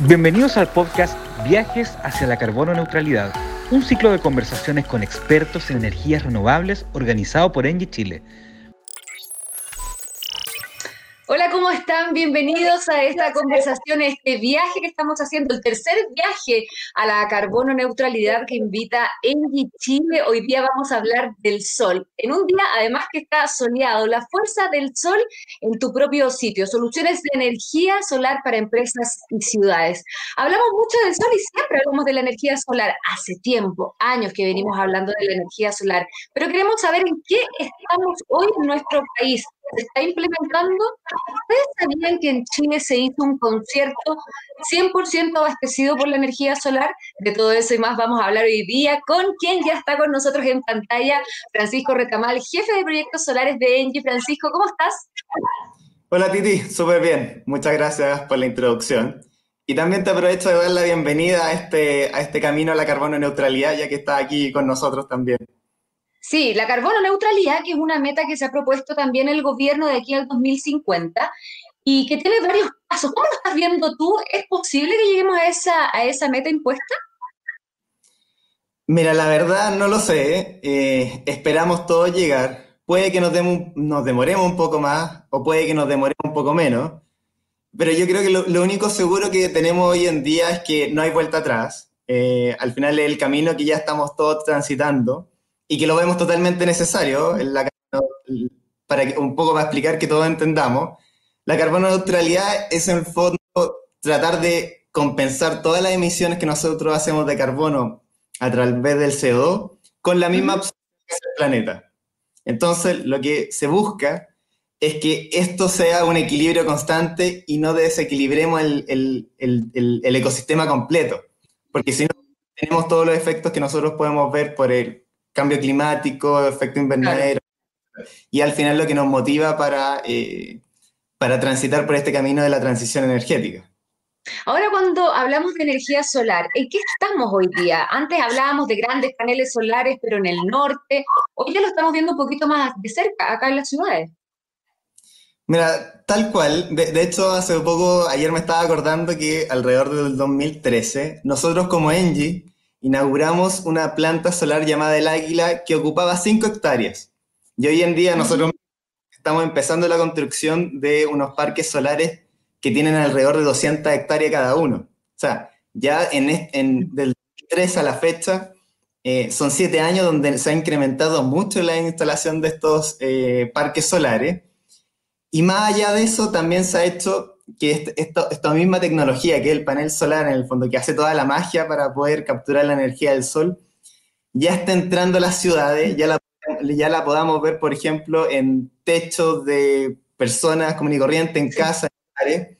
Bienvenidos al podcast Viajes hacia la carbono neutralidad, un ciclo de conversaciones con expertos en energías renovables organizado por Engie Chile están? Bienvenidos a esta conversación, este viaje que estamos haciendo, el tercer viaje a la carbono neutralidad que invita Engie Chile. Hoy día vamos a hablar del sol. En un día, además que está soleado, la fuerza del sol en tu propio sitio, soluciones de energía solar para empresas y ciudades. Hablamos mucho del sol y siempre hablamos de la energía solar. Hace tiempo, años que venimos hablando de la energía solar, pero queremos saber en qué estamos hoy en nuestro país se está implementando. ¿Ustedes sabían que en Chile se hizo un concierto 100% abastecido por la energía solar? De todo eso y más vamos a hablar hoy día con quien ya está con nosotros en pantalla, Francisco Retamal, jefe de proyectos solares de Engie. Francisco, ¿cómo estás? Hola Titi, súper bien. Muchas gracias por la introducción. Y también te aprovecho de dar la bienvenida a este, a este camino a la carbono neutralidad, ya que estás aquí con nosotros también. Sí, la carbono neutralidad, que es una meta que se ha propuesto también el gobierno de aquí al 2050 y que tiene varios pasos. ¿Cómo lo estás viendo tú? ¿Es posible que lleguemos a esa, a esa meta impuesta? Mira, la verdad no lo sé. Eh, esperamos todos llegar. Puede que nos, nos, demoremos un poco más o puede que nos demoremos un poco menos. Pero yo creo que lo, único seguro que tenemos hoy en día es que no hay vuelta atrás. Eh, al final es el camino que ya estamos todos transitando y que lo vemos totalmente necesario, en la, para que, un poco para explicar que todos entendamos, la carbono neutralidad es en el fondo tratar de compensar todas las emisiones que nosotros hacemos de carbono a través del CO2 con la misma absorción que el planeta. Entonces, lo que se busca es que esto sea un equilibrio constante y no desequilibremos el, el, el, el ecosistema completo, porque si no, tenemos todos los efectos que nosotros podemos ver por el, cambio climático, efecto invernadero, y al final lo que nos motiva para, eh, para transitar por este camino de la transición energética. Ahora cuando hablamos de energía solar, ¿en qué estamos hoy día? Antes hablábamos de grandes paneles solares, pero en el norte, hoy ya lo estamos viendo un poquito más de cerca, acá en las ciudades. Mira, tal cual, de, de hecho hace poco, ayer me estaba acordando que alrededor del 2013, nosotros como Engie inauguramos una planta solar llamada El Águila que ocupaba 5 hectáreas. Y hoy en día nosotros estamos empezando la construcción de unos parques solares que tienen alrededor de 200 hectáreas cada uno. O sea, ya en, en del 3 a la fecha eh, son 7 años donde se ha incrementado mucho la instalación de estos eh, parques solares. Y más allá de eso, también se ha hecho que esta misma tecnología, que es el panel solar en el fondo, que hace toda la magia para poder capturar la energía del sol, ya está entrando a las ciudades, ya la, ya la podamos ver, por ejemplo, en techos de personas común y corriente, en casa, en,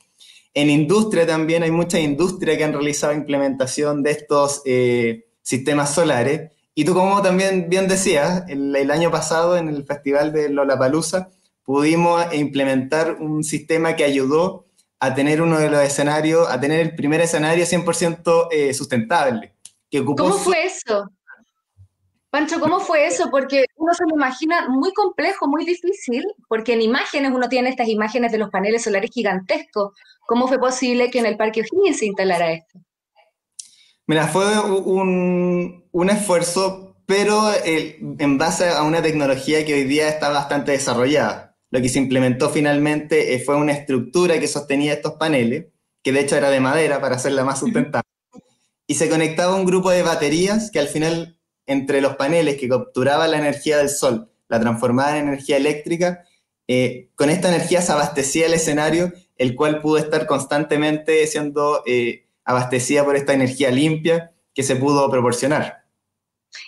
en industria también, hay mucha industria que han realizado implementación de estos eh, sistemas solares. Y tú, como también bien decías, el, el año pasado en el festival de Lollapalooza, pudimos implementar un sistema que ayudó a tener uno de los escenarios, a tener el primer escenario 100% eh, sustentable. Que ¿Cómo fue eso? Pancho, ¿cómo fue eso? Porque uno se lo imagina muy complejo, muy difícil, porque en imágenes uno tiene estas imágenes de los paneles solares gigantescos. ¿Cómo fue posible que en el Parque O'Higgins se instalara esto? Mira, fue un, un esfuerzo, pero eh, en base a una tecnología que hoy día está bastante desarrollada lo que se implementó finalmente eh, fue una estructura que sostenía estos paneles, que de hecho era de madera para hacerla más sustentable, y se conectaba un grupo de baterías que al final, entre los paneles que capturaban la energía del sol, la transformaban en energía eléctrica, eh, con esta energía se abastecía el escenario, el cual pudo estar constantemente siendo eh, abastecida por esta energía limpia que se pudo proporcionar.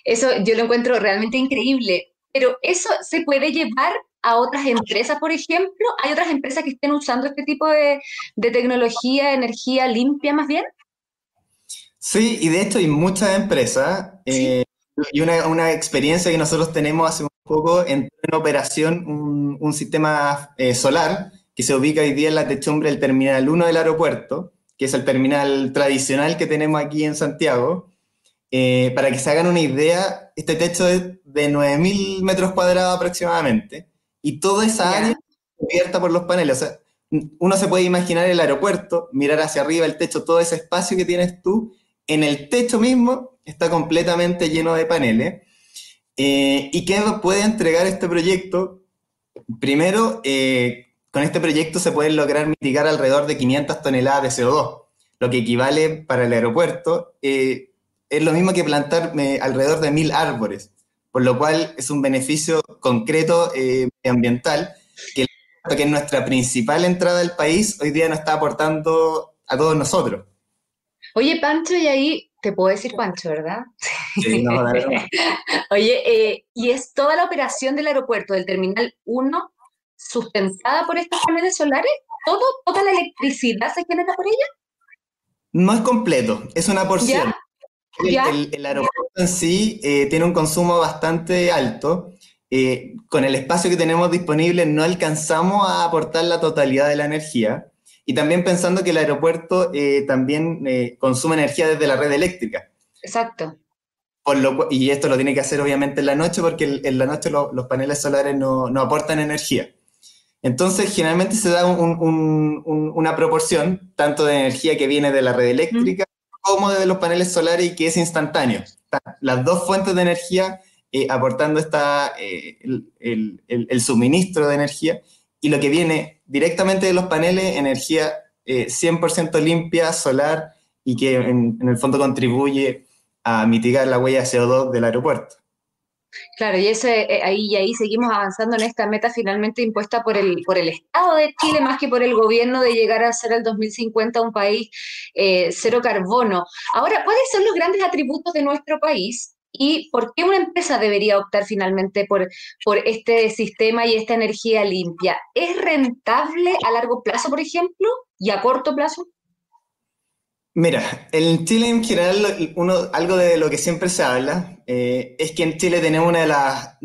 Eso yo lo encuentro realmente increíble, pero eso se puede llevar a otras empresas, por ejemplo? ¿Hay otras empresas que estén usando este tipo de, de tecnología, energía limpia más bien? Sí, y de hecho hay muchas empresas. Eh, y una, una, experiencia que nosotros tenemos hace un poco, en operación un, un sistema eh, solar que se ubica hoy día en la techumbre del Terminal 1 del aeropuerto, que es el terminal tradicional que tenemos aquí en Santiago. Eh, para que se hagan una idea, este techo es de 9.000 metros cuadrados aproximadamente y toda esa área cubierta por los paneles. O sea, uno se puede imaginar el aeropuerto, mirar hacia arriba el techo, todo ese espacio que tienes tú, en el techo mismo está completamente lleno de paneles. Eh, ¿Y qué puede entregar este proyecto? Primero, eh, con este proyecto se pueden lograr mitigar alrededor de 500 toneladas de CO2, lo que equivale para el aeropuerto, eh, es lo mismo que plantar alrededor de mil árboles, por lo cual es un beneficio concreto ambiental que, que es nuestra principal entrada al país, hoy día nos está aportando a todos nosotros. Oye, Pancho, y ahí te puedo decir Pancho, ¿verdad? Sí, no, no. Oye, eh, ¿y es toda la operación del aeropuerto, del Terminal 1, sustentada por estos paneles solares? ¿Todo, ¿Toda la electricidad se genera por ella? No es completo, es una porción. El, aeropuerto en sí eh, tiene un consumo bastante alto. Eh, con el espacio que tenemos disponible no alcanzamos a aportar la totalidad de la energía. Y también pensando que el aeropuerto eh, también eh, consume energía desde la red eléctrica. Exacto. y esto lo tiene que hacer obviamente en la noche porque en la noche los paneles solares no, no, aportan energía. Entonces, generalmente se da una proporción tanto de energía que viene de la red eléctrica como de los paneles solares y que es instantáneo. Las dos fuentes de energía eh, aportando esta, el, el, el, suministro de energía y lo que viene directamente de los paneles, energía 100% eh, limpia, solar, y que en, el fondo contribuye a mitigar la huella de CO2 del aeropuerto. Claro, y ese, eh, ahí, y ahí seguimos avanzando en esta meta finalmente impuesta por el, por el Estado de Chile, más que por el gobierno, de llegar a ser el 2050 un país eh, cero carbono. Ahora, ¿cuáles son los grandes atributos de nuestro país y por qué una empresa debería optar finalmente por, por este sistema y esta energía limpia. ¿Es rentable a largo plazo, por ejemplo, y a corto plazo? Mira, en Chile en general, uno, algo de lo que siempre se habla eh, es que en Chile tenemos una de las,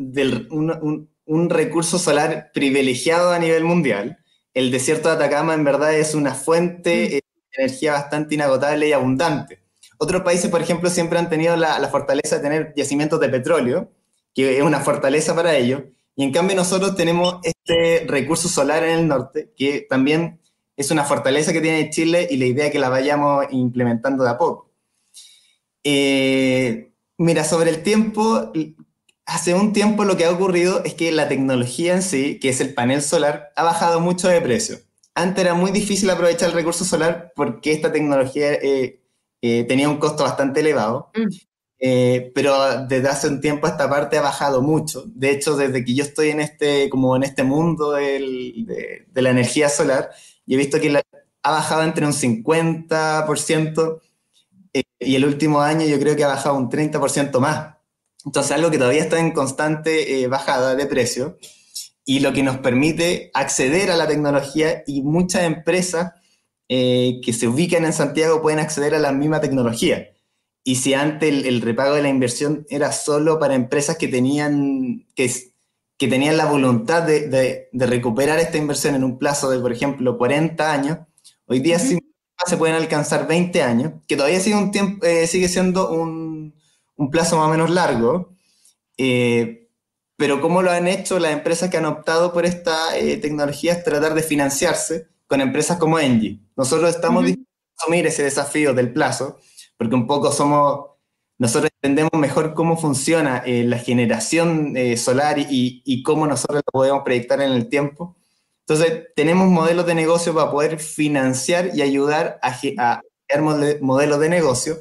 un, un, recurso solar privilegiado a nivel mundial. El desierto de Atacama en verdad es una fuente mm. de energía bastante inagotable y abundante. Otros países, por ejemplo, siempre han tenido la, fortaleza de tener yacimientos de petróleo, que es una fortaleza para ellos, y en cambio nosotros tenemos este recurso solar en el norte, que también es una fortaleza que tiene Chile y la idea es que la vayamos implementando de a poco. Eh, mira, sobre el tiempo, hace un tiempo lo que ha ocurrido es que la tecnología en sí, que es el panel solar, ha bajado mucho de precio. Antes era muy difícil aprovechar el recurso solar porque esta tecnología eh, eh, tenía un costo bastante elevado, mm. eh, pero desde hace un tiempo esta parte ha bajado mucho. De hecho, desde que yo estoy en este, como en este mundo de, la energía solar, he visto que ha bajado entre un 50% eh, y el último año yo creo que ha bajado un 30% más. Entonces, algo que todavía está en constante bajada de precio y lo que nos permite acceder a la tecnología y muchas empresas eh, que se ubican en Santiago pueden acceder a la misma tecnología. Y si antes el, repago de la inversión era solo para empresas que tenían, que, que tenían la voluntad de, de, recuperar esta inversión en un plazo de, por ejemplo, 40 años, hoy día sí se pueden alcanzar 20 años, que todavía sigue, un tiempo, eh, sigue siendo un, un, plazo más o menos largo. Eh, pero cómo lo han hecho las empresas que han optado por esta tecnología es tratar de financiarse con empresas como Engie. Nosotros estamos dispuestos a asumir ese desafío del plazo, porque un poco somos, nosotros entendemos mejor cómo funciona eh, la generación eh, solar y, y, cómo nosotros lo podemos proyectar en el tiempo. Entonces, tenemos modelos de negocio para poder financiar y ayudar a, a crear modelos de negocio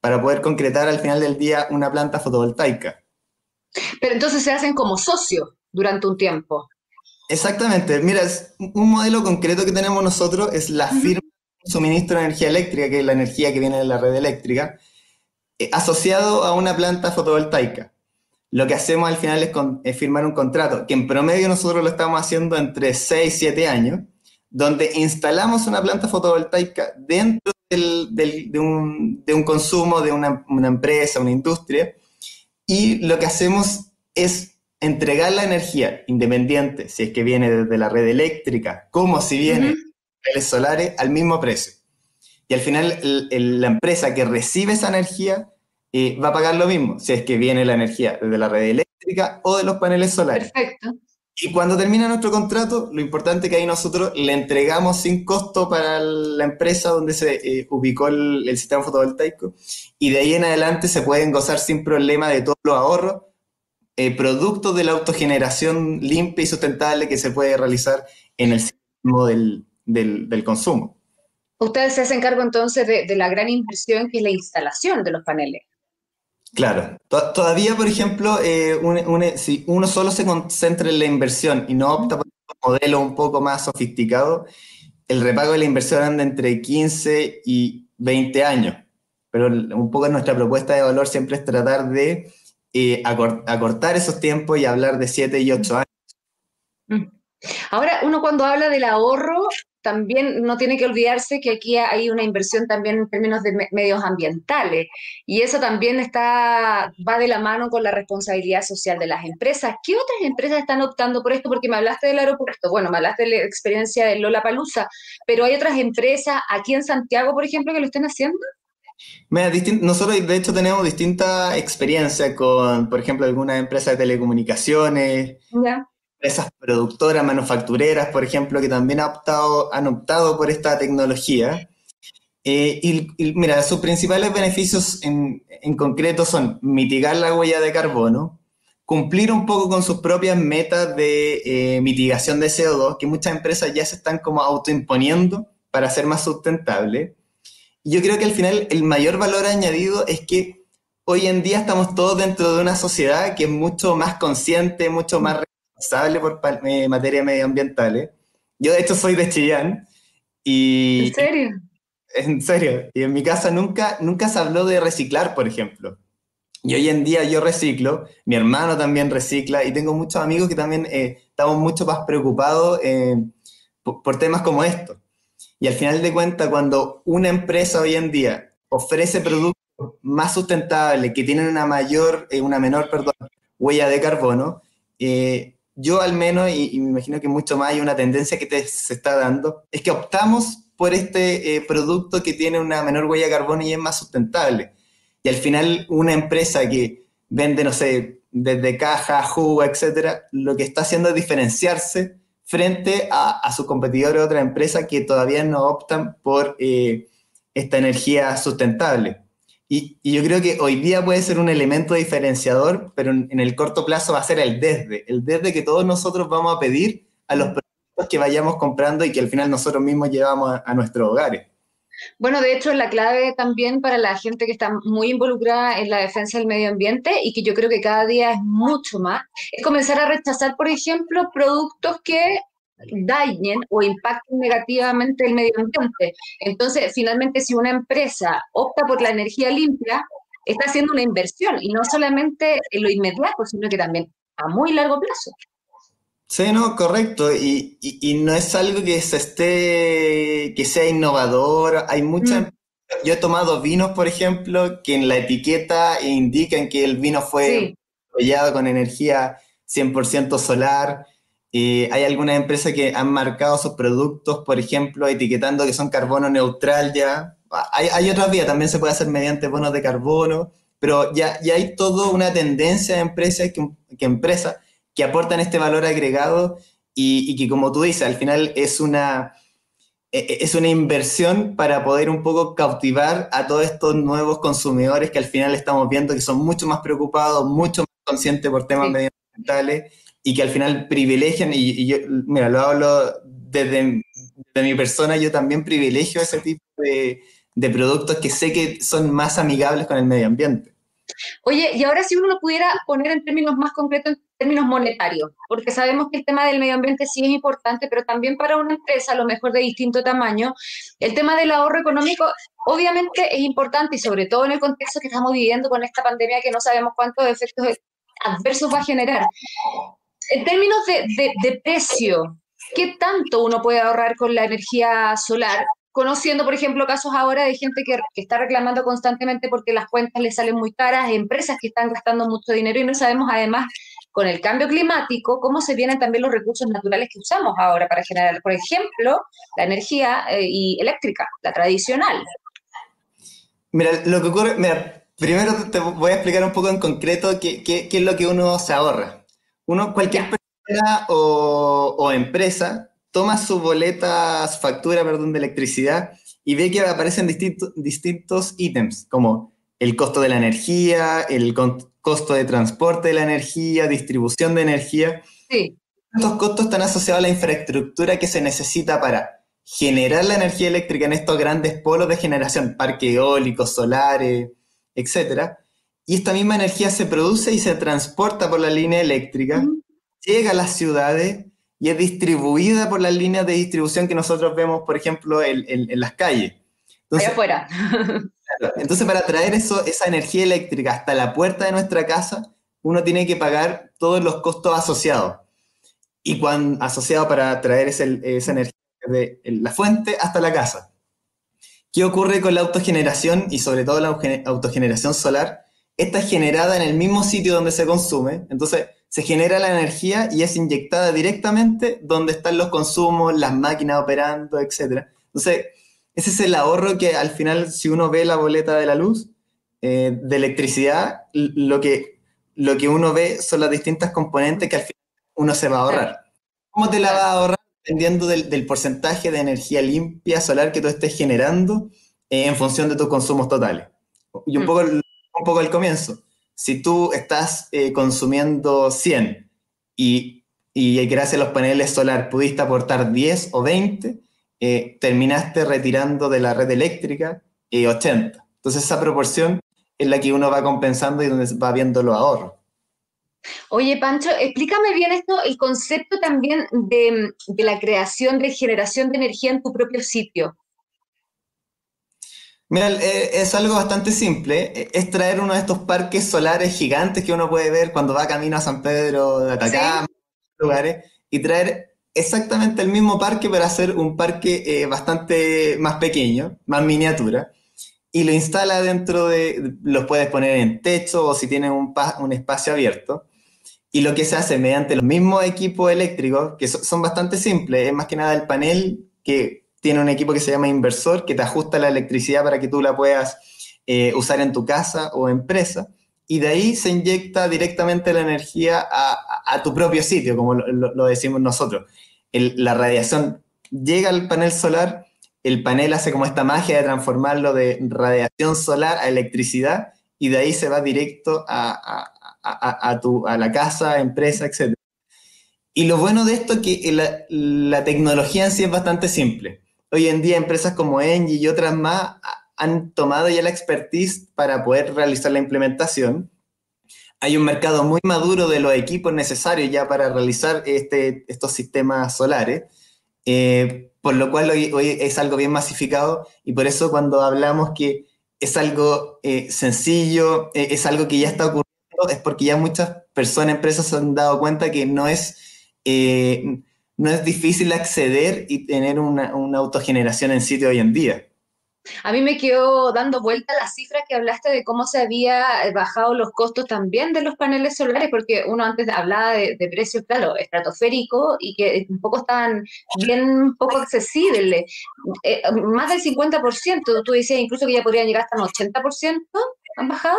para poder concretar al final del día una planta fotovoltaica. Pero entonces se hacen como socios durante un tiempo. Exactamente. Mira, un modelo concreto que tenemos nosotros es la firma de suministro de energía eléctrica, que es la energía que viene de la red eléctrica, asociado a una planta fotovoltaica. Lo que hacemos al final es, firmar un contrato, que en promedio nosotros lo estamos haciendo entre 6 y 7 años, donde instalamos una planta fotovoltaica dentro de, un, consumo de una, una empresa, una industria, y lo que hacemos es entregar la energía independiente, si es que viene desde la red eléctrica, como si viene de paneles solares, al mismo precio. Y al final la empresa que recibe esa energía eh, va a pagar lo mismo, si es que viene la energía desde la red eléctrica o de los paneles solares. Perfecto. Y cuando termina nuestro contrato, lo importante es que ahí nosotros le entregamos sin costo para la empresa donde se eh, ubicó el, sistema fotovoltaico y de ahí en adelante se pueden gozar sin problema de todos los ahorros, eh, productos de la autogeneración limpia y sustentable que se puede realizar en el sistema del, del, consumo. Ustedes se hacen cargo entonces de, de la gran inversión que es la instalación de los paneles. Claro, todavía, por ejemplo, eh, si uno solo se concentra en la inversión y no opta por un modelo un poco más sofisticado, el repago de la inversión anda entre 15 y 20 años. Pero un poco nuestra propuesta de valor siempre es tratar de eh, acortar esos tiempos y hablar de 7 y 8 años. Mm. Ahora, uno cuando habla del ahorro, también no tiene que olvidarse que aquí hay una inversión también en términos de medios ambientales y eso también está va de la mano con la responsabilidad social de las empresas. ¿Qué otras empresas están optando por esto? Porque me hablaste del aeropuerto, bueno, me hablaste de la experiencia de Lola Palusa, pero hay otras empresas aquí en Santiago, por ejemplo, que lo estén haciendo. nosotros de hecho tenemos distintas experiencias con, por ejemplo, algunas empresas de telecomunicaciones, ¿Ya? Empresas productoras, manufactureras, por ejemplo, que también han optado, han optado por esta tecnología. Eh, y, mira, sus principales beneficios en, en, concreto son mitigar la huella de carbono, cumplir un poco con sus propias metas de eh, mitigación de CO2, que muchas empresas ya se están como autoimponiendo para ser más sustentable. Y yo creo que al final el mayor valor añadido es que hoy en día estamos todos dentro de una sociedad que es mucho más consciente, mucho más responsable por eh, materia medioambientales. Yo de hecho soy de Chillán y... ¿En serio? En serio. Y en mi casa nunca, nunca se habló de reciclar, por ejemplo. Y hoy en día yo reciclo, mi hermano también recicla y tengo muchos amigos que también eh, estamos mucho más preocupados eh, por, temas como estos. Y al final de cuentas, cuando una empresa hoy en día ofrece productos más sustentables, que tienen una mayor, una menor, perdón, huella de carbono, eh, yo al menos, y, me imagino que mucho más hay una tendencia que te, se está dando, es que optamos por este eh, producto que tiene una menor huella de carbono y es más sustentable. Y al final una empresa que vende, no sé, desde caja, jugo, etcétera, lo que está haciendo es diferenciarse frente a, a sus competidores, otras empresas que todavía no optan por eh, esta energía sustentable. Y, yo creo que hoy día puede ser un elemento diferenciador, pero en, el corto plazo va a ser el desde, el desde que todos nosotros vamos a pedir a los productos que vayamos comprando y que al final nosotros mismos llevamos a, nuestros hogares. Bueno, de hecho, la clave también para la gente que está muy involucrada en la defensa del medio ambiente y que yo creo que cada día es mucho más, es comenzar a rechazar, por ejemplo, productos que dañen o impacten negativamente el medio ambiente. Entonces, finalmente, si una empresa opta por la energía limpia, está haciendo una inversión y no solamente en lo inmediato, sino que también a muy largo plazo. Sí, no, correcto. Y, no es algo que se esté, que sea innovador. Hay muchas. Mm. Yo he tomado vinos, por ejemplo, que en la etiqueta indican que el vino fue sí. con energía 100% solar. Y hay algunas empresas que han marcado sus productos, por ejemplo, etiquetando que son carbono neutral ya. Hay, hay otras vías, también se puede hacer mediante bonos de carbono, pero ya, ya hay toda una tendencia de empresas que, que, empresas que aportan este valor agregado y, y, que, como tú dices, al final es una, e, e, es una inversión para poder un poco cautivar a todos estos nuevos consumidores que al final estamos viendo que son mucho más preocupados, mucho más conscientes por temas medioambientales y que al final privilegian, y, yo, mira, lo hablo desde, mi persona, yo también privilegio ese tipo de, de productos que sé que son más amigables con el medio ambiente. Oye, y ahora si uno lo pudiera poner en términos más concretos, en términos monetarios, porque sabemos que el tema del medio ambiente sí es importante, pero también para una empresa, a lo mejor de distinto tamaño, el tema del ahorro económico obviamente es importante y sobre todo en el contexto que estamos viviendo con esta pandemia que no sabemos cuántos efectos adversos va a generar. En términos de, precio, ¿qué tanto uno puede ahorrar con la energía solar? Conociendo, por ejemplo, casos ahora de gente que, está reclamando constantemente porque las cuentas le salen muy caras, empresas que están gastando mucho dinero y no sabemos además con el cambio climático, cómo se vienen también los recursos naturales que usamos ahora para generar, por ejemplo, la energía eh, y eléctrica, la tradicional. Mira, lo que ocurre, mira, primero te voy a explicar un poco en concreto qué es lo que uno se ahorra. Uno, cualquier persona o, o, empresa toma su boleta, su factura, perdón, de electricidad y ve que aparecen distintos, distintos ítems, como el costo de la energía, el costo de transporte de la energía, distribución de energía. Sí. Estos costos están asociados a la infraestructura que se necesita para generar la energía eléctrica en estos grandes polos de generación, parques eólicos, solares, etc. Y esta misma energía se produce y se transporta por la línea eléctrica, llega a las ciudades y es distribuida por las líneas de distribución que nosotros vemos, por ejemplo, en, las calles. Entonces, afuera. Entonces, para traer eso, esa energía eléctrica hasta la puerta de nuestra casa, uno tiene que pagar todos los costos asociados. Y cuando asociado para traer esa energía de la fuente hasta la casa. ¿Qué ocurre con la autogeneración y sobre todo la autogeneración solar? Esta es generada en el mismo sitio donde se consume, entonces se genera la energía y es inyectada directamente donde están los consumos, las máquinas operando, etc. Entonces, ese es el ahorro que al final, si uno ve la boleta de la luz, eh, de electricidad, lo que, lo que uno ve son las distintas componentes que al final uno se va a ahorrar. ¿Cómo te la va a ahorrar? Dependiendo del, porcentaje de energía limpia solar que tú estés generando eh, en función de tus consumos totales. Y un, mm. poco, un poco al comienzo. Si tú estás eh, consumiendo 100 y, y gracias a los paneles solar pudiste aportar 10 o 20, eh, terminaste retirando de la red eléctrica 80. Eh, Entonces esa proporción es la que uno va compensando y donde va viendo los ahorros. Oye, Pancho, explícame bien esto, el concepto también de, la creación de generación de energía en tu propio sitio. Mira, eh, es algo bastante simple. Es traer uno de estos parques solares gigantes que uno puede ver cuando va camino a San Pedro de Atacama, lugares, y traer exactamente el mismo parque, pero hacer un parque eh, bastante más pequeño, más miniatura, y lo instala dentro de, los puedes poner en techo o si tienes un, un espacio abierto. Y lo que se hace mediante los mismos equipos eléctricos, que son bastante simples, es más que nada el panel que tiene un equipo que se llama inversor, que te ajusta la electricidad para que tú la puedas eh, usar en tu casa o empresa y de ahí se inyecta directamente la energía a, tu propio sitio, como lo, decimos nosotros. la radiación llega al panel solar, el panel hace como esta magia de transformarlo de radiación solar a electricidad y de ahí se va directo a, tu, a la casa, empresa, etc. Y lo bueno de esto es que la, la tecnología en sí es bastante simple. Hoy en día empresas como Engie y otras más han tomado ya la expertise para poder realizar la implementación. Hay un mercado muy maduro de los equipos necesarios ya para realizar este, estos sistemas solares, eh, por lo cual hoy, es algo bien masificado y por eso cuando hablamos que es algo eh, sencillo, eh, es algo que ya está ocurriendo, es porque ya muchas personas, empresas se han dado cuenta que no es, no es difícil acceder y tener una, una autogeneración en sitio hoy en día. A mí me quedó dando vuelta la cifra que hablaste de cómo se había eh, bajado los costos también de los paneles solares, porque uno antes hablaba de, precios, claro, estratosféricos y que un poco estaban bien poco accesibles. Eh, más del 50%, tú decías incluso que ya podrían llegar hasta un 80%, ¿han bajado?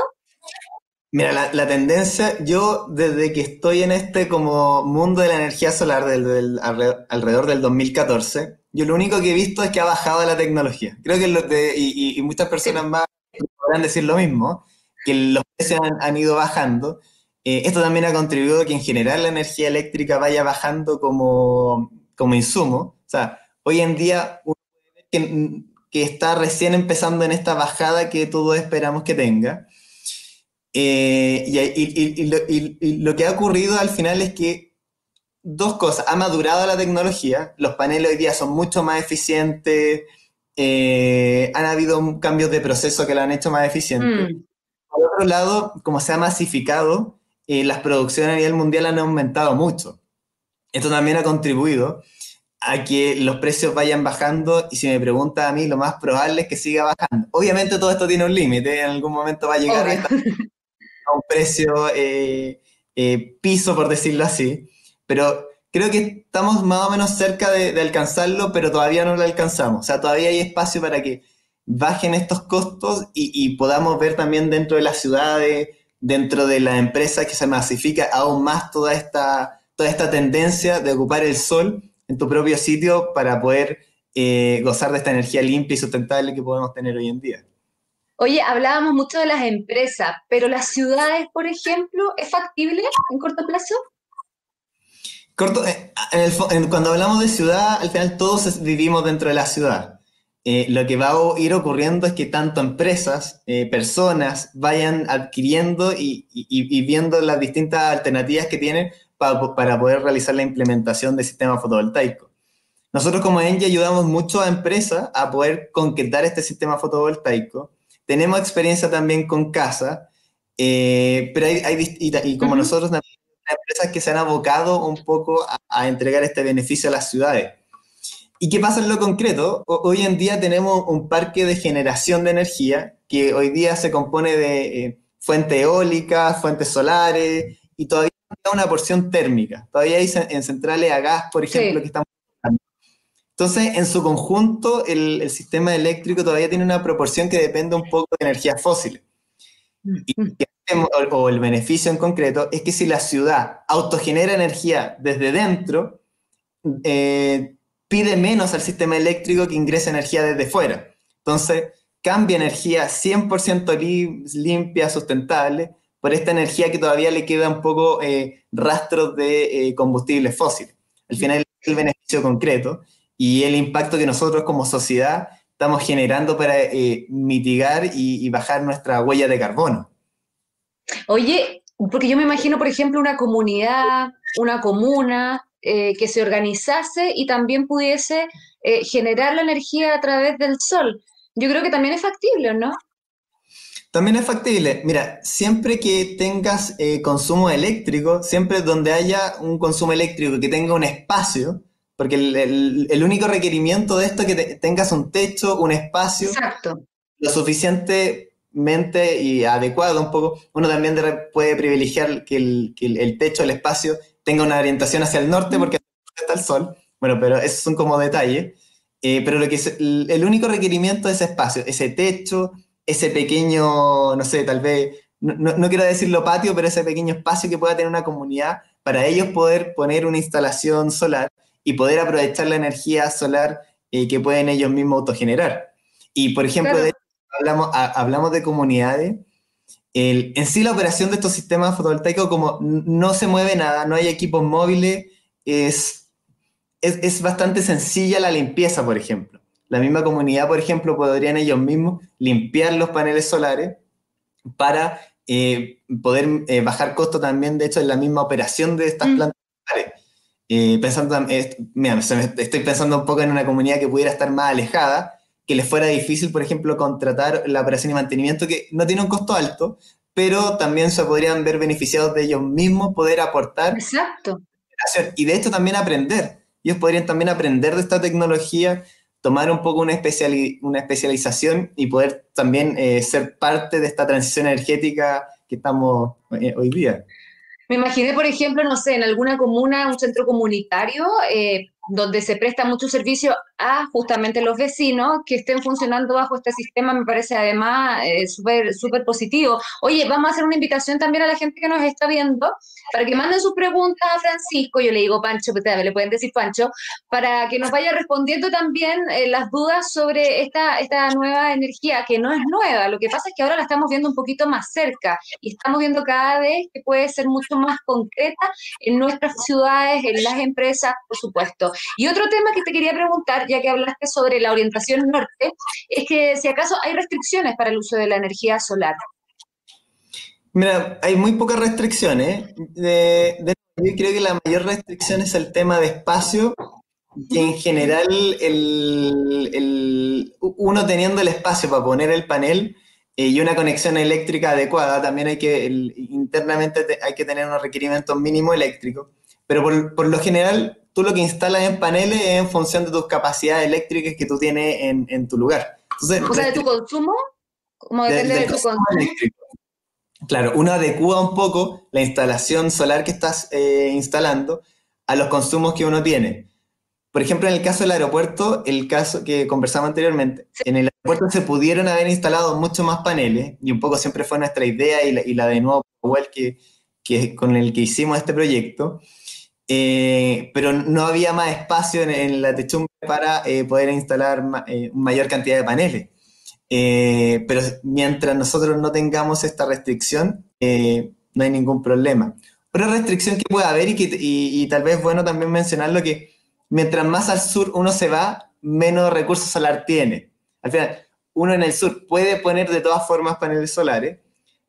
Mira, la, tendencia, yo desde que estoy en este como mundo de la energía solar del, alrededor del 2014, yo lo único que he visto es que ha bajado la tecnología. Creo que los de, y, muchas personas más podrán decir lo mismo, que los precios han, ido bajando. Eh, esto también ha contribuido a que en general la energía eléctrica vaya bajando como, como insumo. O sea, hoy en día uno que, que está recién empezando en esta bajada que todos esperamos que tenga. Eh, y, lo, que ha ocurrido al final es que dos cosas, ha madurado la tecnología, los paneles hoy día son mucho más eficientes, eh, han habido cambios de proceso que lo han hecho más eficiente. Mm. Por otro lado, como se ha masificado, eh, las producciones a nivel mundial han aumentado mucho. Esto también ha contribuido a que los precios vayan bajando y si me pregunta a mí, lo más probable es que siga bajando. Obviamente todo esto tiene un límite, en algún momento va a llegar a esta a un precio eh, eh, piso, por decirlo así, pero creo que estamos más o menos cerca de, alcanzarlo, pero todavía no lo alcanzamos. O sea, todavía hay espacio para que bajen estos costos y, podamos ver también dentro de las ciudades, dentro de la empresa que se masifica aún más toda esta, toda esta tendencia de ocupar el sol en tu propio sitio para poder eh, gozar de esta energía limpia y sustentable que podemos tener hoy en día. Oye, hablábamos mucho de las empresas, pero las ciudades, por ejemplo, ¿es factible en corto plazo? Corto, eh, cuando hablamos de ciudad, al final todos vivimos dentro de la ciudad. Eh, lo que va a ir ocurriendo es que tanto empresas, eh, personas vayan adquiriendo y, viendo las distintas alternativas que tienen para, poder realizar la implementación del sistema fotovoltaico. Nosotros como ENGIE ayudamos mucho a empresas a poder concretar este sistema fotovoltaico. Tenemos experiencia también con casa, eh, pero hay, y, como nosotros también hay empresas que se han abocado un poco a entregar este beneficio a las ciudades. ¿Y qué pasa en lo concreto? Hoy en día tenemos un parque de generación de energía que hoy día se compone de eh, fuentes eólicas, fuentes solares y todavía hay una porción térmica. Todavía hay en centrales a gas, por ejemplo, que estamos entonces, en su conjunto, el, sistema eléctrico todavía tiene una proporción que depende un poco de energías fósiles. Y, o, el beneficio en concreto es que si la ciudad autogenera energía desde dentro, eh, pide menos al sistema eléctrico que ingrese energía desde fuera. Entonces, cambia energía 100% limpia, sustentable, por esta energía que todavía le queda un poco eh, rastros de eh, combustibles fósiles. Al final es el beneficio concreto y el impacto que nosotros como sociedad estamos generando para eh, mitigar y, y bajar nuestra huella de carbono. Oye, porque yo me imagino, por ejemplo, una comunidad, una comuna, eh, que se organizase y también pudiese eh, generar la energía a través del sol. Yo creo que también es factible, ¿no? También es factible. Mira, siempre que tengas eh, consumo eléctrico, siempre donde haya un consumo eléctrico que tenga un espacio, porque el, único requerimiento de esto es que tengas un techo, un espacio Exacto. lo suficientemente y adecuado un poco. Uno también puede privilegiar que el, que el techo, el espacio, tenga una orientación hacia el norte porque está el sol. Bueno, pero esos son como detalles. Eh, pero lo que es el, único requerimiento de ese espacio, ese techo, ese pequeño, no sé, tal vez, no, quiero decirlo patio, pero ese pequeño espacio que pueda tener una comunidad para ellos poder poner una instalación solar y poder aprovechar la energía solar eh, que pueden ellos mismos autogenerar. Y por ejemplo, hablamos, hablamos de comunidades en sí la operación de estos sistemas fotovoltaicos, como no se mueve nada, no hay equipos móviles, es, es, bastante sencilla la limpieza, por ejemplo. La misma comunidad, por ejemplo, podrían ellos mismos limpiar los paneles solares para eh, poder eh, bajar costo también, de hecho, en la misma operación de estas mm. plantas solares. Eh, pensando, estoy pensando un poco en una comunidad que pudiera estar más alejada, que les fuera difícil, por ejemplo, contratar la operación y mantenimiento, que no tiene un costo alto, pero también se podrían ver beneficiados de ellos mismos, poder aportar. Exacto. Y de hecho también aprender. Ellos podrían también aprender de esta tecnología, tomar un poco una, una especialización y poder también eh, ser parte de esta transición energética que estamos eh, hoy día. Me imaginé, por ejemplo, no sé, en alguna comuna, un centro comunitario, eh, donde se presta mucho servicio a justamente los vecinos que estén funcionando bajo este sistema, me parece además eh, súper positivo. Oye, vamos a hacer una invitación también a la gente que nos está viendo para que manden sus preguntas a Francisco, yo le digo Pancho, pues, le pueden decir Pancho, para que nos vaya respondiendo también eh, las dudas sobre esta, esta nueva energía, que no es nueva, lo que pasa es que ahora la estamos viendo un poquito más cerca y estamos viendo cada vez que puede ser mucho más concreta en nuestras ciudades, en las empresas, por supuesto. Y otro tema que te quería preguntar, ya que hablaste sobre la orientación norte, es que si acaso hay restricciones para el uso de la energía solar. Mira, hay muy pocas restricciones. De, yo creo que la mayor restricción es el tema de espacio, que en general el, uno teniendo el espacio para poner el panel eh, y una conexión eléctrica adecuada, también hay que, internamente hay que tener unos requerimientos mínimos eléctricos, pero por, por, lo general tú lo que instalas en paneles es en función de tus capacidades eléctricas que tú tienes en, tu lugar. o sea, de tu consumo, como depende de, tu consumo. Claro, uno adecua un poco la instalación solar que estás eh, instalando a los consumos que uno tiene. Por ejemplo, en el caso del aeropuerto, el caso que conversamos anteriormente, en el aeropuerto se pudieron haber instalado mucho más paneles, y un poco siempre fue nuestra idea y la, de nuevo, igual que, que con el que hicimos este proyecto, eh, pero no había más espacio en, la techumbre para eh, poder instalar eh, mayor cantidad de paneles. pero mientras nosotros no tengamos esta restricción, no hay ningún problema. Otra restricción que puede haber y, que, y, tal vez bueno también mencionarlo que mientras más al sur uno se va, menos recursos solar tiene. Al final, uno en el sur puede poner de todas formas paneles solares,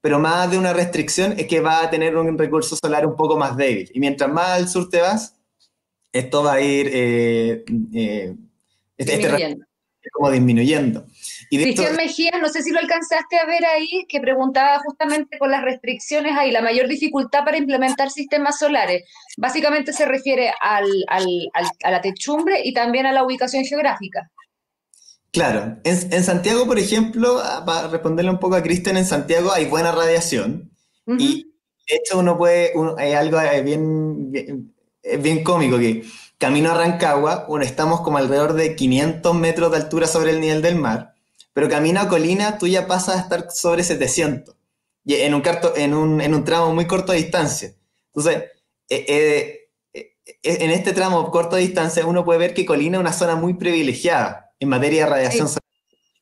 pero más de una restricción es que va a tener un recurso solar un poco más débil. Y mientras más al sur te vas, esto va a ir eh, eh, este, este como disminuyendo. Y Cristian Mejía, no sé si lo alcanzaste a ver ahí, que preguntaba justamente con las restricciones ahí, la mayor dificultad para implementar sistemas solares. Básicamente se refiere al, al, a la techumbre y también a la ubicación geográfica. Claro, en, Santiago, por ejemplo, ah, para responderle un poco a Cristian, en Santiago hay buena radiación y de hecho uno puede, hay algo eh, bien, bien, bien, cómico que camino a Rancagua, bueno, estamos como alrededor de 500 metros de altura sobre el nivel del mar, pero camino a Colina tú ya pasas a estar sobre 700 y en un, en un, en un tramo muy corto de distancia. Entonces, eh, eh, en este tramo corto de distancia uno puede ver que Colina es una zona muy privilegiada en materia de radiación solar.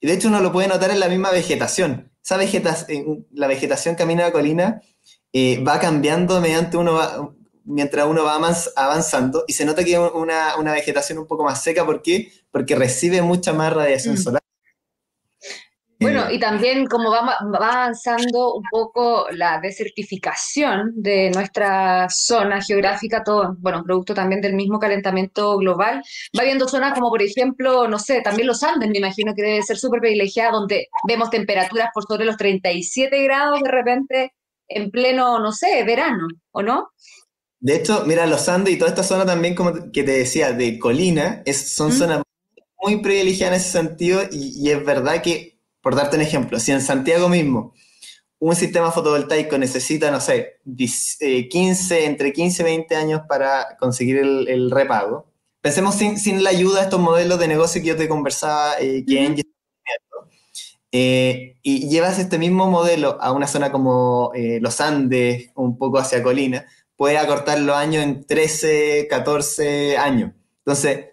Y de hecho uno lo puede notar en la misma vegetación. Esa vegetación, la vegetación camino de colina eh, va cambiando mediante uno mientras uno va avanzando y se nota que es una, una vegetación un poco más seca. ¿Por qué? Porque recibe mucha más radiación mm. solar. Bueno, y también como va, avanzando un poco la desertificación de nuestra zona geográfica, todo, bueno, producto también del mismo calentamiento global, va habiendo zonas como por ejemplo, no sé, también los Andes, me imagino que debe ser súper privilegiada, donde vemos temperaturas por sobre los 37 grados de repente en pleno, no sé, verano, ¿o no? De hecho, mira, los Andes y toda esta zona también, como que te decía, de colina, es, son zonas muy privilegiadas en ese sentido y, y es verdad que por darte un ejemplo, si en Santiago mismo un sistema fotovoltaico necesita, no sé, 15, eh, entre 15 y 20 años para conseguir el, repago, pensemos sin, la ayuda de estos modelos de negocio que yo te conversaba, eh, que eh, y llevas este mismo modelo a una zona como los Andes, un poco hacia colina, puede acortar los años en 13, 14 años. Entonces,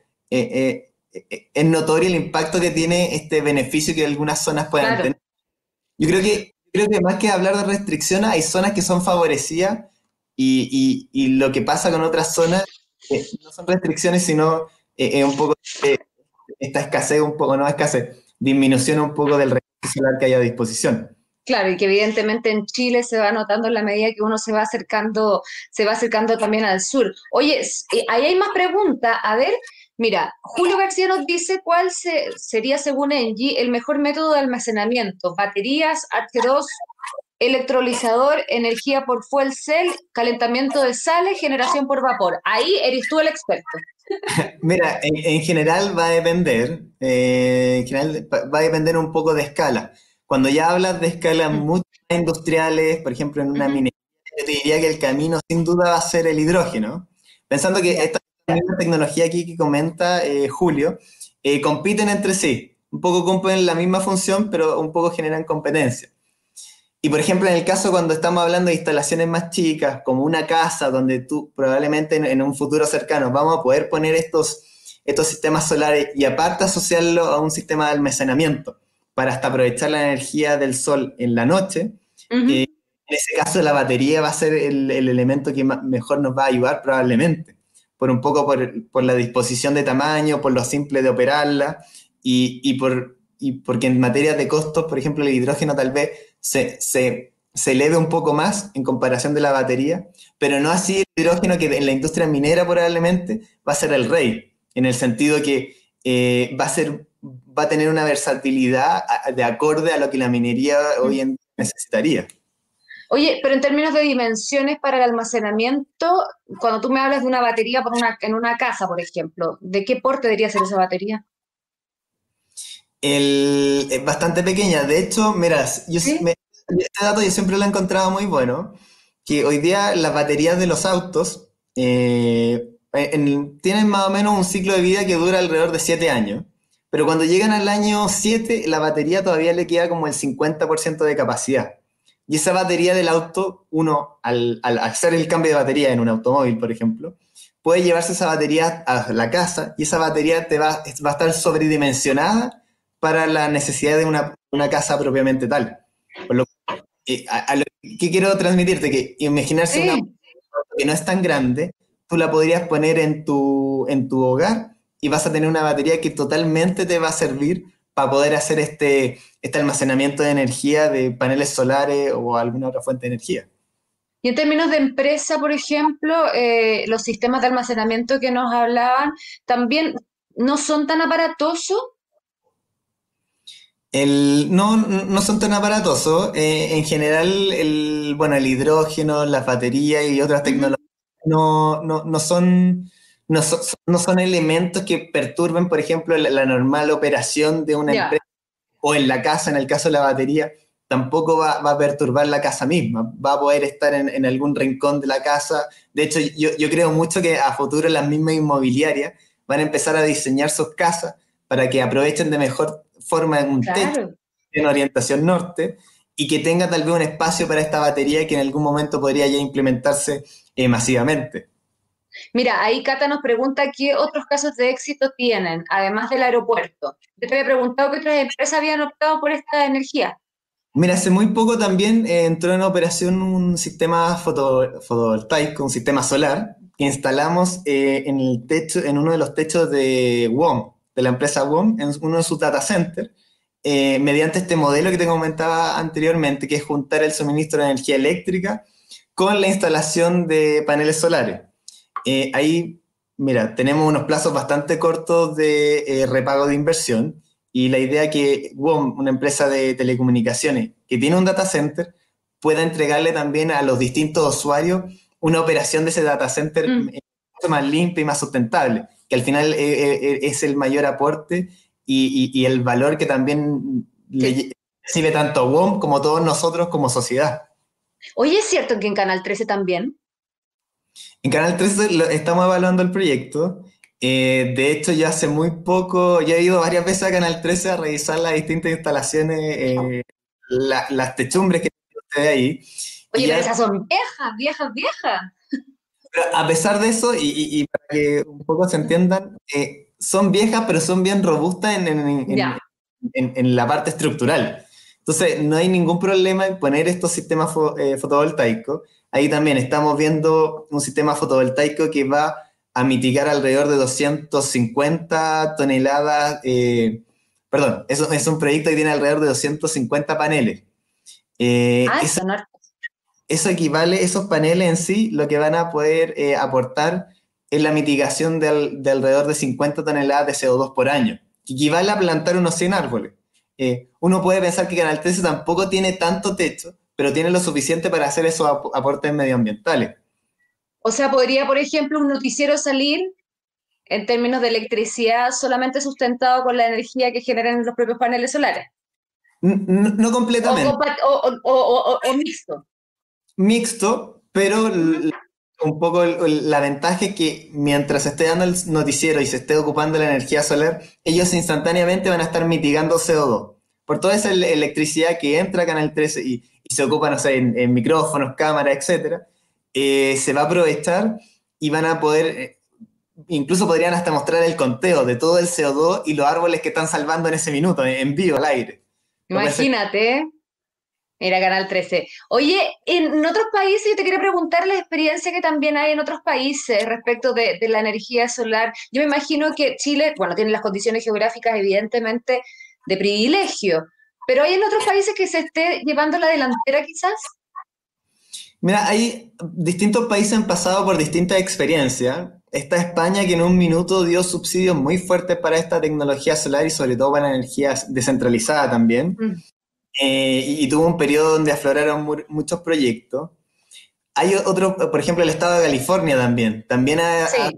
es notorio el impacto que tiene este beneficio que algunas zonas puedan tener. Yo creo que, creo que más que hablar de restricciones, hay zonas que son favorecidas y, y, lo que pasa con otras zonas eh, no son restricciones, sino eh, un poco esta escasez, un poco, no escasez, disminución un poco del recurso solar que hay a disposición. Claro, y que evidentemente en Chile se va notando en la medida que uno se va acercando, se va acercando también al sur. Oye, eh, ahí hay más preguntas. A ver, Mira, Julio García nos dice cuál sería, según Engie, el mejor método de almacenamiento. Baterías, H2, electrolizador, energía por fuel cell, calentamiento de sales, generación por vapor. Ahí eres tú el experto. Mira, en, general va a depender, eh, en general va a depender un poco de escala. Cuando ya hablas de escalas mucho más industriales, por ejemplo, en una minería, yo te diría que el camino sin duda va a ser el hidrógeno, pensando que esta la tecnología aquí que comenta eh, Julio, eh, compiten entre sí. Un poco cumplen la misma función, pero un poco generan competencia. Y por ejemplo, en el caso cuando estamos hablando de instalaciones más chicas, como una casa donde tú probablemente en, un futuro cercano vamos a poder poner estos, estos sistemas solares y aparte asociarlo a un sistema de almacenamiento para hasta aprovechar la energía del sol en la noche, eh, en ese caso la batería va a ser el, el elemento que mejor nos va a ayudar probablemente por un poco por, la disposición de tamaño, por lo simple de operarla y, por, porque en materia de costos, por ejemplo, el hidrógeno tal vez se, se, eleve un poco más en comparación de la batería, pero no así el hidrógeno que en la industria minera probablemente va a ser el rey, en el sentido que eh, va, a ser, va a tener una versatilidad de acorde a lo que la minería hoy en día necesitaría. Oye, pero en términos de dimensiones para el almacenamiento, cuando tú me hablas de una batería una, en una casa, por ejemplo, ¿de qué porte debería ser esa batería? es bastante pequeña. De hecho, mira, yo, este dato yo siempre lo he encontrado muy bueno, que hoy día las baterías de los autos eh, tienen más o menos un ciclo de vida que dura alrededor de 7 años. Pero cuando llegan al año 7, la batería todavía le queda como el 50% de capacidad. Y esa batería del auto, uno, al, hacer el cambio de batería en un automóvil, por ejemplo, puede llevarse esa batería a la casa y esa batería te va, va a estar sobredimensionada para la necesidad de una, una casa propiamente tal. Por lo, eh, ¿Qué quiero transmitirte? Que imaginarse una que no es tan grande, tú la podrías poner en tu, en tu hogar y vas a tener una batería que totalmente te va a servir para poder hacer este, este almacenamiento de energía de paneles solares o alguna otra fuente de energía. Y en términos de empresa, por ejemplo, eh, los sistemas de almacenamiento que nos hablaban también no son tan aparatosos no, no son tan aparatosos. Eh, en general, el, bueno, el hidrógeno, las baterías y otras tecnologías no, son, no, son, elementos que perturben, por ejemplo, la, normal operación de una empresa o en la casa, en el caso de la batería, tampoco va, a perturbar la casa misma, va a poder estar en, algún rincón de la casa. De hecho, yo, yo creo mucho que a futuro las mismas inmobiliarias van a empezar a diseñar sus casas para que aprovechen de mejor forma en un techo en orientación norte y que tenga tal vez un espacio para esta batería que en algún momento podría ya implementarse eh, masivamente. Mira, ahí Cata nos pregunta qué otros casos de éxito tienen, además del aeropuerto. Yo te había preguntado qué otras empresas habían optado por esta energía. Mira, hace muy poco también eh, entró en operación un sistema fotovoltaico, un sistema solar, que instalamos eh, en el techo, en uno de los techos de WOM, de la empresa WOM en uno de sus data centers, eh, mediante este modelo que te comentaba anteriormente, que es juntar el suministro de energía eléctrica con la instalación de paneles solares. Eh, ahí, mira, tenemos unos plazos bastante cortos de eh, repago de inversión y la idea que WOM, una empresa de telecomunicaciones que tiene un data center, pueda entregarle también a los distintos usuarios una operación de ese data center mm. mucho más limpia y más sustentable que al final eh, eh, eh, es el mayor aporte y, el valor que también le recibe tanto WOM como todos nosotros como sociedad. Oye, ¿es cierto que en Canal 13 también? En Canal 13 estamos evaluando el proyecto. de hecho, ya hace muy poco, ya he ido varias veces a Canal 13 a revisar las distintas instalaciones, las techumbres que tiene usted ahí. Oye, pero esas son viejas, viejas, viejas a pesar de eso, y, para que un poco se entiendan, eh, son viejas, pero son bien robustas en, la parte estructural. Entonces, no hay ningún problema en poner estos sistemas eh, fotovoltaicos. Ahí también estamos viendo un sistema fotovoltaico que va a mitigar alrededor de 250 toneladas, eh, perdón, eso es un proyecto que tiene alrededor de 250 paneles. ah, eso equivale, esos paneles en sí, lo que van a poder eh, aportar es la mitigación de, alrededor de 50 toneladas de CO2 por año, que equivale a plantar unos 100 árboles. Eh, uno puede pensar que Canal 13 tampoco tiene tanto techo, pero tiene lo suficiente para hacer esos aportes medioambientales. O sea, podría, por ejemplo, un noticiero salir en términos de electricidad solamente sustentado con la energía que generan los propios paneles solares. No, completamente. o mixto mixto, pero un poco la ventaja es que mientras esté dando el noticiero y se esté ocupando la energía solar, ellos instantáneamente van a estar mitigando CO2. Por toda esa electricidad que entra a Canal 13 y, se ocupa, no sé, en, micrófonos, cámaras, etc., eh, se va a aprovechar y van a poder, eh, incluso podrían hasta mostrar el conteo de todo el CO2 y los árboles que están salvando en ese minuto, en vivo, al aire. Imagínate, Mira, Canal 13. Oye, en otros países, yo te quería preguntar la experiencia que también hay en otros países respecto de, la energía solar. Yo me imagino que Chile, bueno, tiene las condiciones geográficas evidentemente de privilegio, pero hay en otros países que se esté llevando la delantera quizás. Mira, hay distintos países han pasado por distintas experiencias. Está España que en un minuto dio subsidios muy fuertes para esta tecnología solar y sobre todo para la energía descentralizada también. Mm. Eh, y, tuvo un periodo donde afloraron muchos proyectos. Hay otro, por ejemplo, el estado de California también. También hay,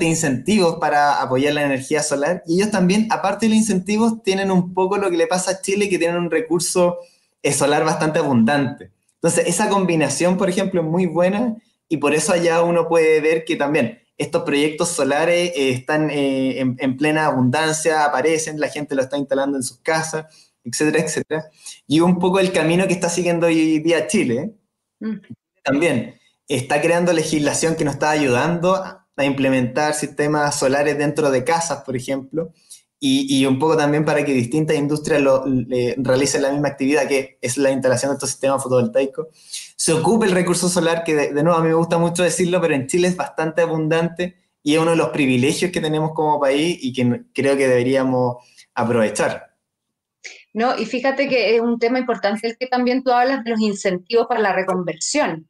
incentivos para apoyar la energía solar. Y ellos también, aparte de los incentivos, tienen un poco lo que le pasa a Chile, que tienen un recurso eh, solar bastante abundante. Entonces, esa combinación, por ejemplo, es muy buena y por eso allá uno puede ver que también estos proyectos solares eh, están en, en, plena abundancia, aparecen, la gente lo está instalando en sus casas etcétera, etcétera. Y un poco el camino que está siguiendo hoy día Chile. Mm. También está creando legislación que nos está ayudando a, implementar sistemas solares dentro de casas, por ejemplo, y, un poco también para que distintas industrias lo, realicen la misma actividad, que es la instalación de estos sistemas fotovoltaicos. Se ocupe el recurso solar, que de, nuevo a mí me gusta mucho decirlo, pero en Chile es bastante abundante y es uno de los privilegios que tenemos como país y que creo que deberíamos aprovechar. No, y fíjate que es un tema importante el que también tú hablas de los incentivos para la reconversión,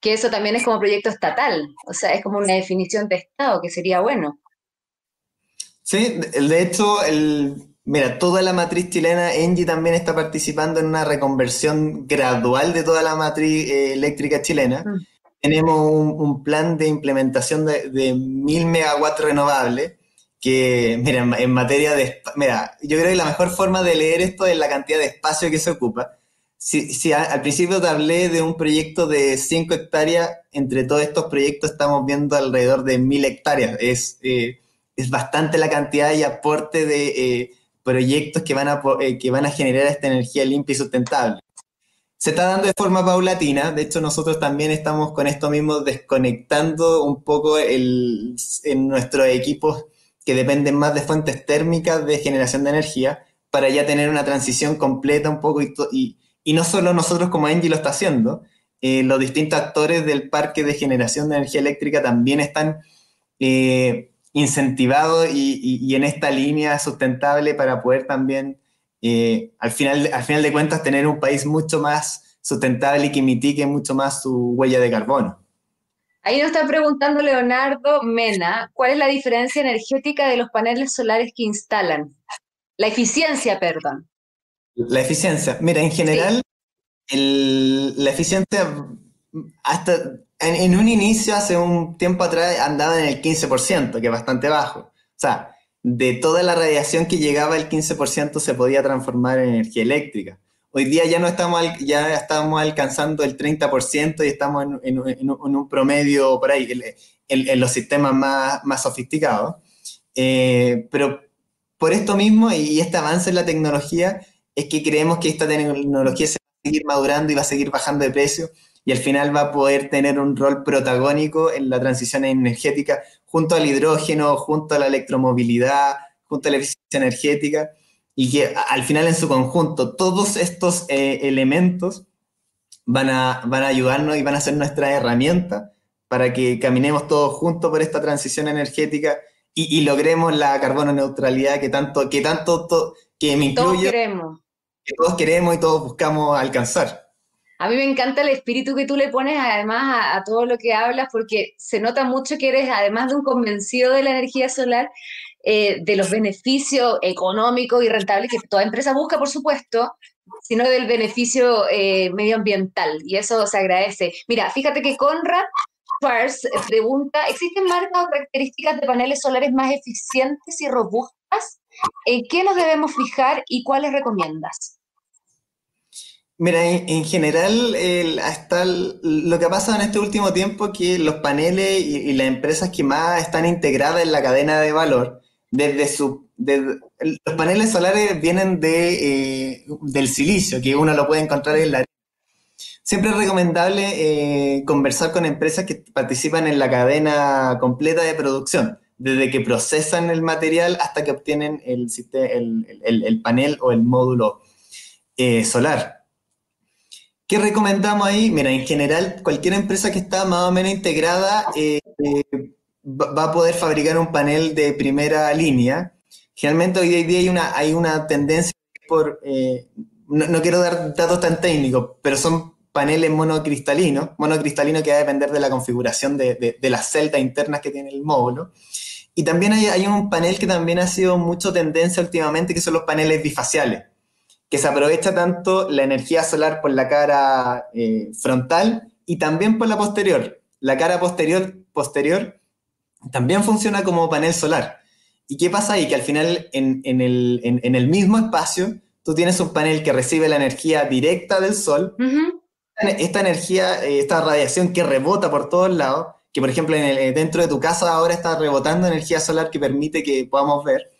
que eso también es como proyecto estatal, o sea, es como una definición de Estado, que sería bueno. Sí, de hecho, el, mira, toda la matriz chilena, Engie también está participando en una reconversión gradual de toda la matriz eh, eléctrica chilena. Mm. Tenemos un, plan de implementación de, de mil megawatts renovables que, mira, en, materia de... Mira, yo creo que la mejor forma de leer esto es la cantidad de espacio que se ocupa. Si, si al principio te hablé de un proyecto de 5 hectáreas, entre todos estos proyectos estamos viendo alrededor de mil hectáreas. Es... Eh, es bastante la cantidad y aporte de eh, proyectos que van, a, eh, que van a generar esta energía limpia y sustentable. Se está dando de forma paulatina, de hecho nosotros también estamos con esto mismo desconectando un poco el, en nuestros equipos que dependen más de fuentes térmicas de generación de energía para ya tener una transición completa un poco y, y, no solo nosotros como Engie lo está haciendo, eh, los distintos actores del parque de generación de energía eléctrica también están incentivado y, en esta línea sustentable para poder también, eh, al, final, al final de cuentas, tener un país mucho más sustentable y que mitigue mucho más su huella de carbono. Ahí nos está preguntando Leonardo Mena, ¿cuál es la diferencia energética de los paneles solares que instalan? La eficiencia, perdón. La eficiencia. Mira, en general, la eficiencia hasta en, un inicio, hace un tiempo atrás, andaba en el 15%, que es bastante bajo. O sea, de toda la radiación que llegaba, el 15% se podía transformar en energía eléctrica. Hoy día ya no estamos, ya estamos alcanzando el 30% y estamos en, un promedio por ahí, en, los sistemas más, más sofisticados. Eh, pero por esto mismo y este avance en la tecnología, es que creemos que esta tecnología se va a seguir madurando y va a seguir bajando de precio y al final va a poder tener un rol protagónico en la transición energética junto al hidrógeno, junto a la electromovilidad, junto a la eficiencia energética y que al final en su conjunto todos estos eh, elementos van a, van a ayudarnos y van a ser nuestra herramienta para que caminemos todos juntos por esta transición energética y, logremos la carbono neutralidad que tanto, que tanto, que me incluye, que todos queremos y todos buscamos alcanzar. A mí me encanta el espíritu que tú le pones además a, todo lo que hablas, porque se nota mucho que eres, además de un convencido de la energía solar, eh, de los beneficios económicos y rentables que toda empresa busca, por supuesto, sino del beneficio eh, medioambiental. Y eso se agradece. Mira, fíjate que Conrad Schwarz pregunta, ¿existen marcas o características de paneles solares más eficientes y robustas? ¿En qué nos debemos fijar y cuáles recomiendas? Mira, en, general, lo que ha pasado en este último tiempo es que los paneles y, las empresas que más están integradas en la cadena de valor, desde su, los paneles solares vienen de, eh, del silicio, que uno lo puede encontrar en la Siempre es recomendable eh, conversar con empresas que participan en la cadena completa de producción, desde que procesan el material hasta que obtienen el, el, el panel o el módulo eh, solar. ¿Qué recomendamos ahí? Mira, en general, cualquier empresa que está más o menos integrada va a poder fabricar un panel de primera línea. Generalmente hoy día hay una, hay una tendencia por, eh, no, quiero dar datos tan técnicos, pero son paneles monocristalinos, monocristalino que va a depender de la configuración de, las celdas internas que tiene el módulo. Y también hay, hay, un panel que también ha sido mucho tendencia últimamente, que son los paneles bifaciales que se aprovecha tanto la energía solar por la cara eh, frontal y también por la posterior. La cara posterior, posterior también funciona como panel solar. ¿Y qué pasa ahí? Que al final en, el, mismo espacio tú tienes un panel que recibe la energía directa del sol. Esta energía, eh, esta radiación que rebota por todos lados, que por ejemplo en el, dentro de tu casa ahora está rebotando energía solar que permite que podamos ver.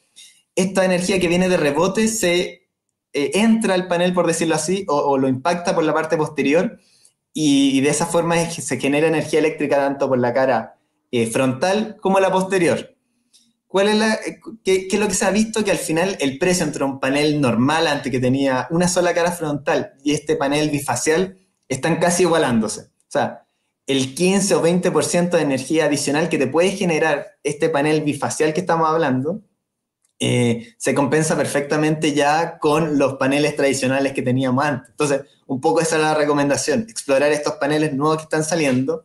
Esta energía que viene de rebote se eh, entra al panel, por decirlo así, o, lo impacta por la parte posterior y, de esa forma se genera energía eléctrica tanto por la cara eh, frontal como la posterior. ¿Cuál es la, eh, qué, es lo que se ha visto? Que al final el precio entre un panel normal, antes que tenía una sola cara frontal, y este panel bifacial, están casi igualándose. O sea, el 15 o 20% de energía adicional que te puede generar este panel bifacial que estamos hablando, eh, se compensa perfectamente ya con los paneles tradicionales que teníamos antes. Entonces, un poco esa es la recomendación, explorar estos paneles nuevos que están saliendo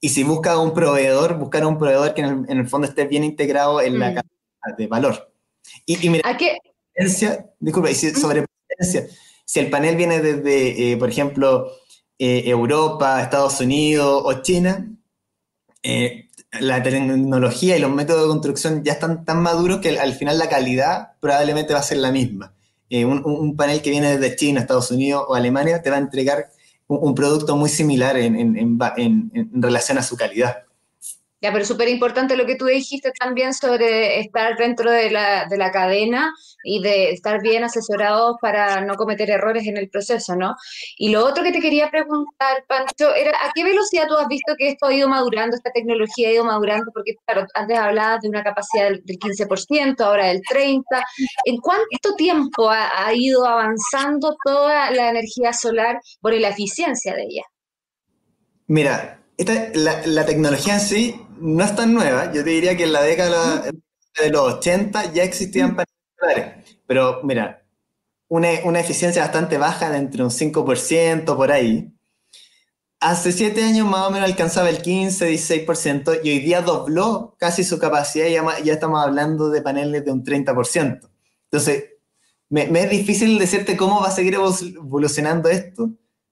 y si busca un proveedor, buscar un proveedor que en el, fondo esté bien integrado en la mm. cadena de valor. Y, y mira, qué? disculpa, y si, mm. sobre si el panel viene desde, eh, por ejemplo, eh, Europa, Estados Unidos o China, eh, la tecnología y los métodos de construcción ya están tan maduros que al final la calidad probablemente va a ser la misma. Un, un, panel que viene desde China, Estados Unidos o Alemania te va a entregar un, producto muy similar en, en, relación a su calidad. Ya, pero súper importante lo que tú dijiste también sobre estar dentro de la, de la cadena y de estar bien asesorados para no cometer errores en el proceso, ¿no? Y lo otro que te quería preguntar, Pancho, era ¿a qué velocidad tú has visto que esto ha ido madurando, esta tecnología ha ido madurando? Porque, claro, antes hablabas de una capacidad del 15%, ahora del 30%. ¿En cuánto tiempo ha, ha ido avanzando toda la energía solar por la eficiencia de ella? Mira, esta, la, la, tecnología en sí no es tan nueva. Yo te diría que en la década de los 80 ya existían paneles solares. Pero mira, una, una, eficiencia bastante baja de entre un 5% por ahí. Hace 7 años más o menos alcanzaba el 15, 16% y hoy día dobló casi su capacidad y ya, ya estamos hablando de paneles de un 30%. Entonces, me, me, es difícil decirte cómo va a seguir evolucionando esto.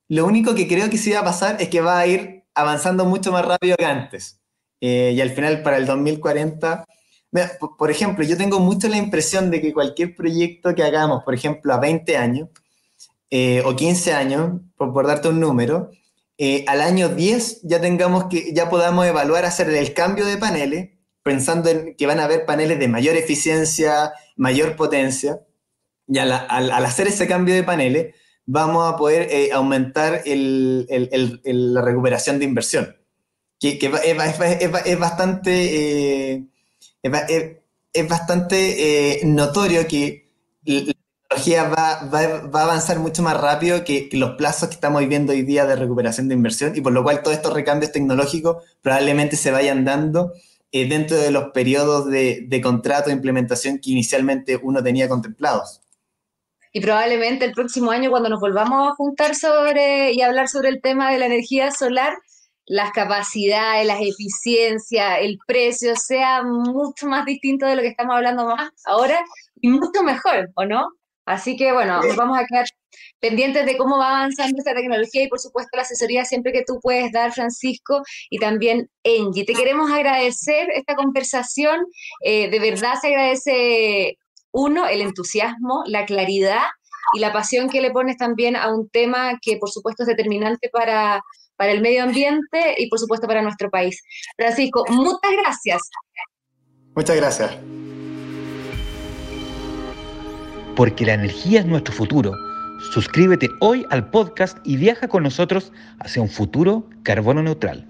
Lo único que creo que sí va a pasar es que va a ir avanzando mucho más rápido que antes. Eh, y al final, para el 2040, por ejemplo, yo tengo mucho la impresión de que cualquier proyecto que hagamos, por ejemplo, a 20 años eh, o 15 años, por, darte un número, eh, al año 10 ya tengamos que, ya podamos evaluar hacer el cambio de paneles, pensando en que van a haber paneles de mayor eficiencia, mayor potencia, y al hacer ese cambio de paneles, vamos a poder eh, aumentar la recuperación de inversión. Que, es, bastante, es, bastante notorio que la tecnología va, a avanzar mucho más rápido que, los plazos que estamos viviendo hoy día de recuperación de inversión y por lo cual todos estos recambios tecnológicos probablemente se vayan dando eh, dentro de los periodos de, de contrato de implementación que inicialmente uno tenía contemplados y probablemente el próximo año cuando nos volvamos a juntar sobre y hablar sobre el tema de la energía solar, las capacidades, las eficiencias, el precio sea mucho más distinto de lo que estamos hablando más ahora y mucho mejor, ¿o no? Así que bueno, vamos a quedar pendientes de cómo va avanzando esta tecnología y por supuesto la asesoría siempre que tú puedes dar, Francisco, y también Angie. Te queremos agradecer esta conversación, eh, de verdad se agradece uno, el entusiasmo, la claridad y la pasión que le pones también a un tema que por supuesto es determinante para, para el medio ambiente y por supuesto para nuestro país. Francisco, muchas gracias. Muchas gracias. Porque la energía es nuestro futuro. Suscríbete hoy al podcast y viaja con nosotros hacia un futuro carbono neutral.